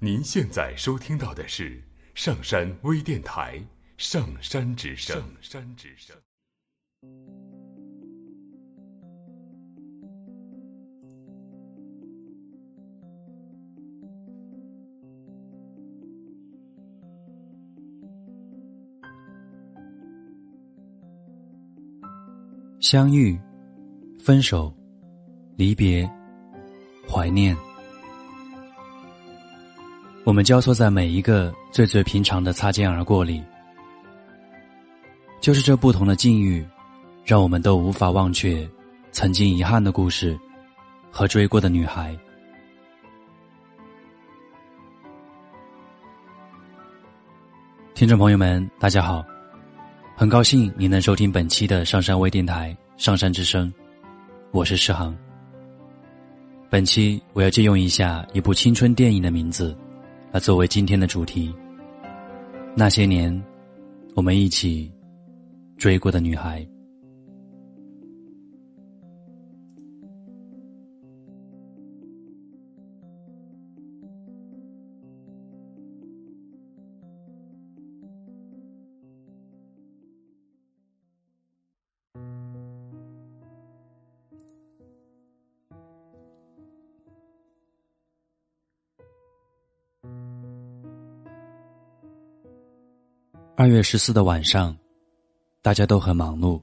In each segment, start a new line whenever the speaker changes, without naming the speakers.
您现在收听到的是上山微电台《上山之声》。上山之声。
相遇、分手、离别、怀念，我们交错在每一个最最平常的擦肩而过里。就是这不同的境遇，让我们都无法忘却曾经遗憾的故事和追过的女孩。听众朋友们，大家好。很高兴你能收听本期的上山微电台《上山之声》，我是诗航。本期我要借用一下一部青春电影的名字，那作为今天的主题。那些年，我们一起追过的女孩。二月十四的晚上，大家都很忙碌。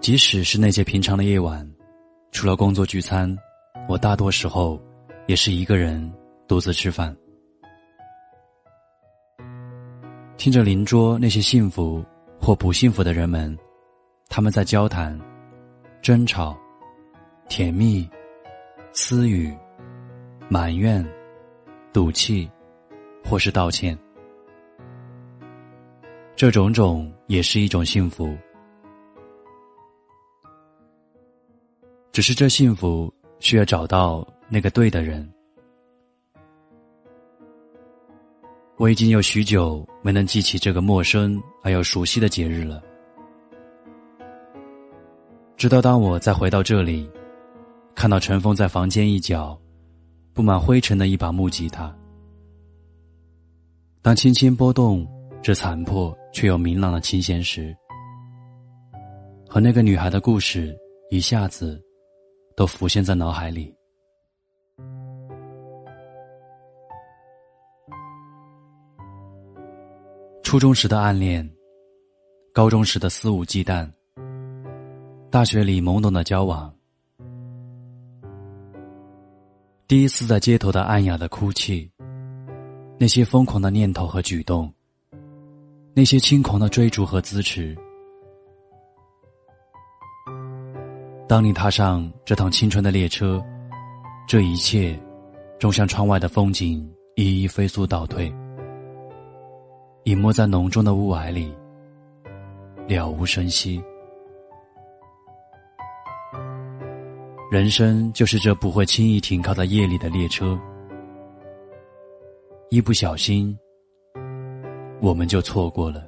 即使是那些平常的夜晚，除了工作聚餐，我大多时候也是一个人独自吃饭，听着邻桌那些幸福或不幸福的人们，他们在交谈、争吵、甜蜜、私语、埋怨、赌气，或是道歉。这种种也是一种幸福，只是这幸福需要找到那个对的人。我已经有许久没能记起这个陌生而又熟悉的节日了。直到当我再回到这里，看到尘封在房间一角布满灰尘的一把木吉他，当轻轻拨动这残破。却有明朗的琴弦时，和那个女孩的故事一下子都浮现在脑海里。初中时的暗恋，高中时的肆无忌惮，大学里懵懂的交往，第一次在街头的暗哑的哭泣，那些疯狂的念头和举动。那些轻狂的追逐和支持，当你踏上这趟青春的列车，这一切，终像窗外的风景一一飞速倒退，隐没在浓重的雾霭里，了无声息。人生就是这不会轻易停靠在夜里的列车，一不小心。我们就错过了。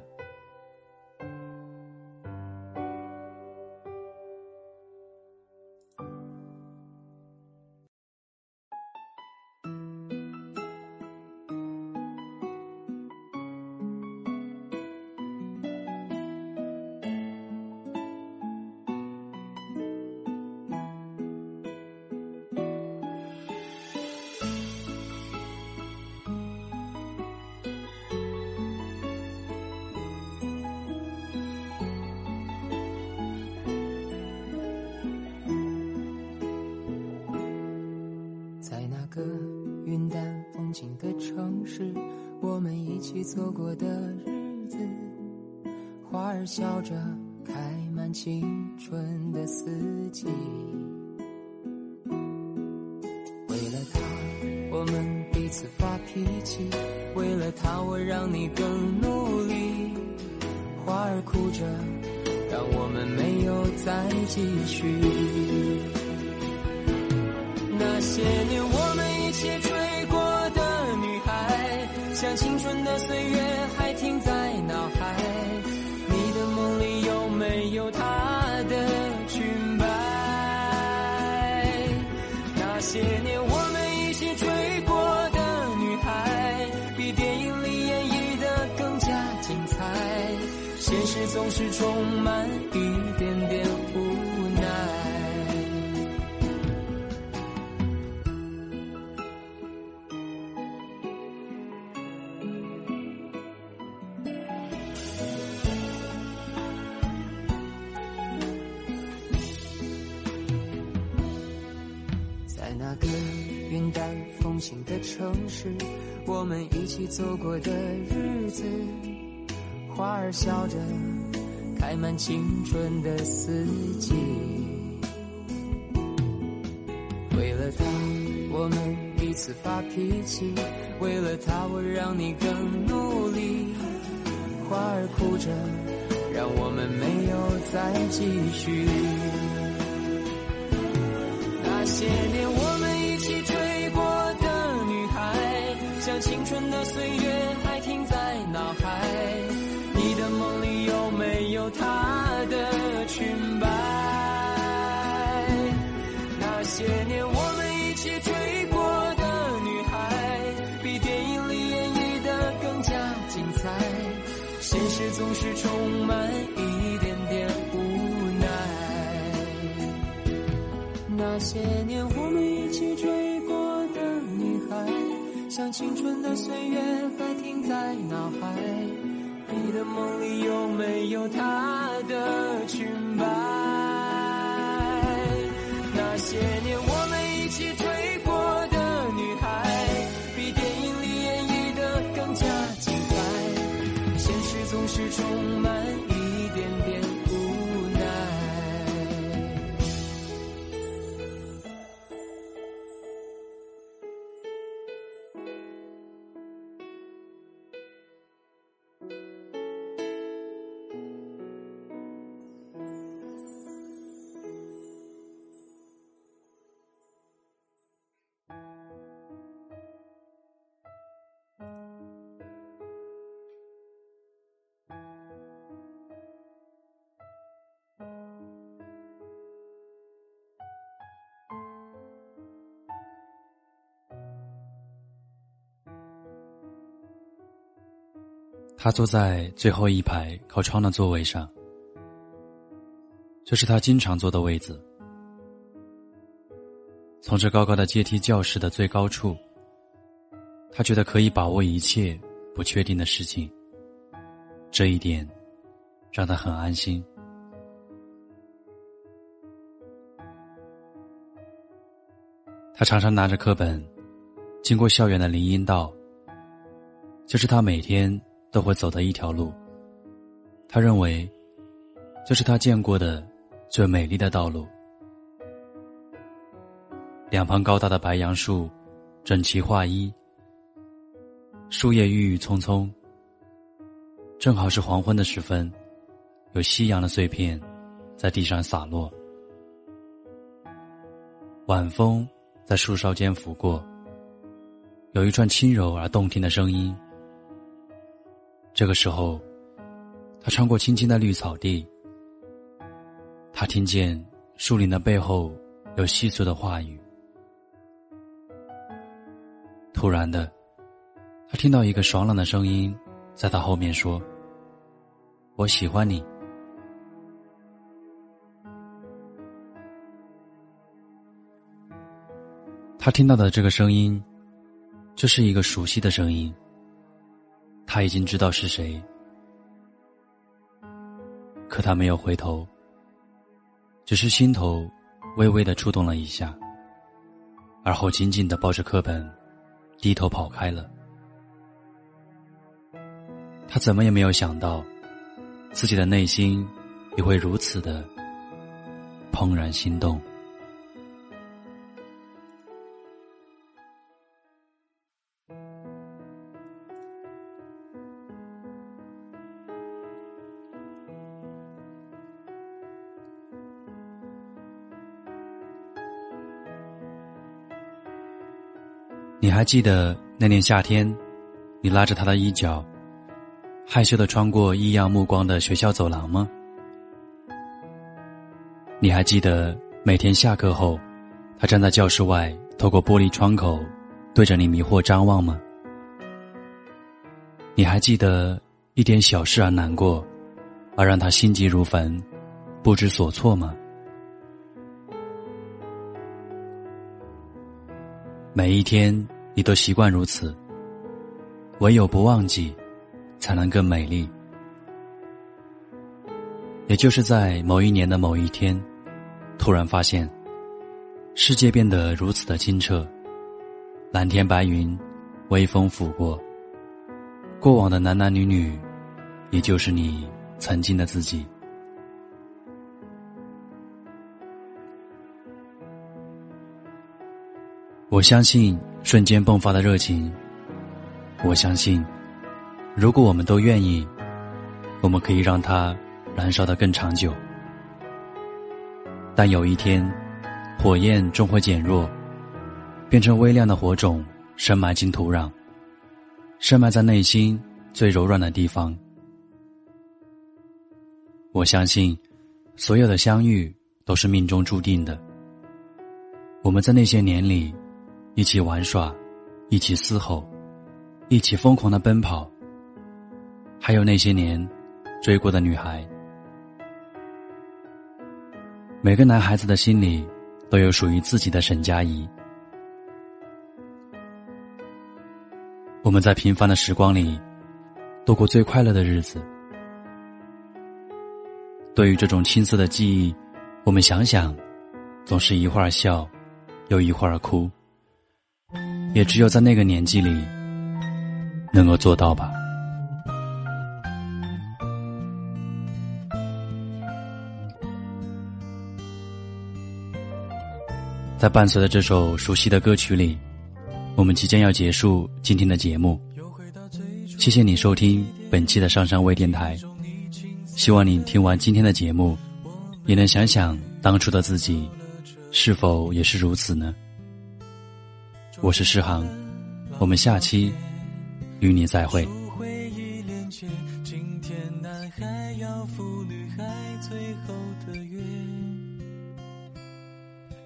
我们一起走过的日子，花儿笑着开满青春的四季。为了他，我们彼此发脾气；为了他，我让你更努力。花儿哭着，让我们没有再继续。那些年我。青春的岁月还停在脑海，你的梦里有没有她的裙摆？那些年我们一起追过的女孩，比电影里演绎的更加精彩。现实总是充满意外。花儿笑着，开满青春的四季。为了他，我们彼此发脾气；为了他，我让你更努力。花儿哭着，让我们没有再继续。那些年我们一起追过的女孩，像青春的岁月还停在脑海。的梦里有没有她的裙摆？那些年我们一起追过的女孩，比电影里演绎的更加精彩。现实总是充满一点点无奈。那些年我们一起追过的女孩，像青春的岁月还停在脑海。你的梦里有没有她的裙摆？那些年我
他坐在最后一排靠窗的座位上，这是他经常坐的位子。从这高高的阶梯教室的最高处，他觉得可以把握一切不确定的事情。这一点让他很安心。他常常拿着课本，经过校园的林荫道，这是他每天都会走的一条路。他认为，这是他见过的最美丽的道路。两旁高大的白杨树，整齐划一，树叶郁郁葱葱。正好是黄昏的时分，有夕阳的碎片在地上洒落，晚风在树梢间拂过，有一串轻柔而动听的声音。这个时候，他穿过青青的绿草地，他听见树林的背后有细碎的话语。突然的，他听到一个爽朗的声音在他后面说：“我喜欢你。”他听到的这个声音，这是一个熟悉的声音。他已经知道是谁，可他没有回头，只是心头微微的触动了一下，而后紧紧的抱着课本，低头跑开了。他怎么也没有想到，自己的内心也会如此的怦然心动。你还记得那年夏天，你拉着他的衣角，害羞的穿过异样目光的学校走廊吗？你还记得每天下课后，他站在教室外，透过玻璃窗口，对着你迷惑张望吗？你还记得一点小事而难过，而让他心急如焚、不知所措吗？每一天，你都习惯如此。唯有不忘记，才能更美丽。也就是在某一年的某一天，突然发现，世界变得如此的清澈，蓝天白云，微风拂过，过往的男男女女，也就是你曾经的自己。我相信瞬间迸发的热情。我相信，如果我们都愿意，我们可以让它燃烧的更长久。但有一天，火焰终会减弱，变成微亮的火种，深埋进土壤，深埋在内心最柔软的地方。我相信，所有的相遇都是命中注定的。我们在那些年里。一起玩耍，一起嘶吼，一起疯狂的奔跑。还有那些年追过的女孩。每个男孩子的心里都有属于自己的沈佳宜。我们在平凡的时光里度过最快乐的日子。对于这种青涩的记忆，我们想想，总是一会儿笑，又一会儿哭。也只有在那个年纪里，能够做到吧。在伴随着这首熟悉的歌曲里，我们即将要结束今天的节目。谢谢你收听本期的上山微电台，希望你听完今天的节目，也能想想当初的自己，是否也是如此呢？我是诗航，我们下期与你再会。
今天男孩要赴女孩最后的约，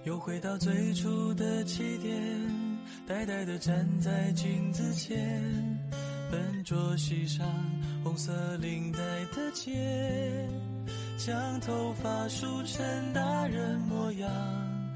又回到最初的起点，呆呆的站在镜子前，笨拙系上红色领带的结，将头发梳成大人模样。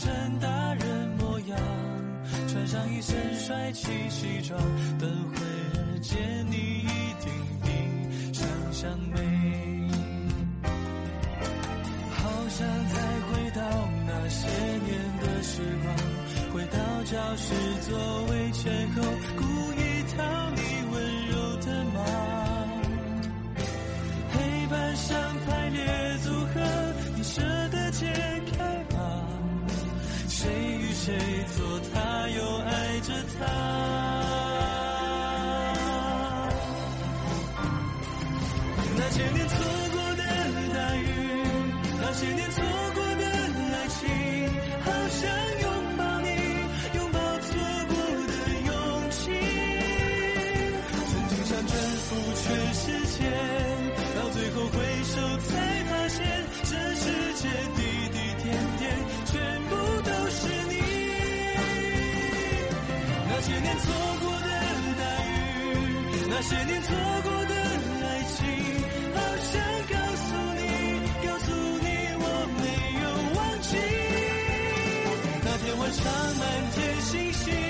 成大人模样，穿上一身帅气西装，等会儿见你一定比想象美。好想再回到那些年的时光，回到教室座位前后，那千年错。那些年错过的爱情好想告诉你告诉你我没有忘记。那天晚上满天星星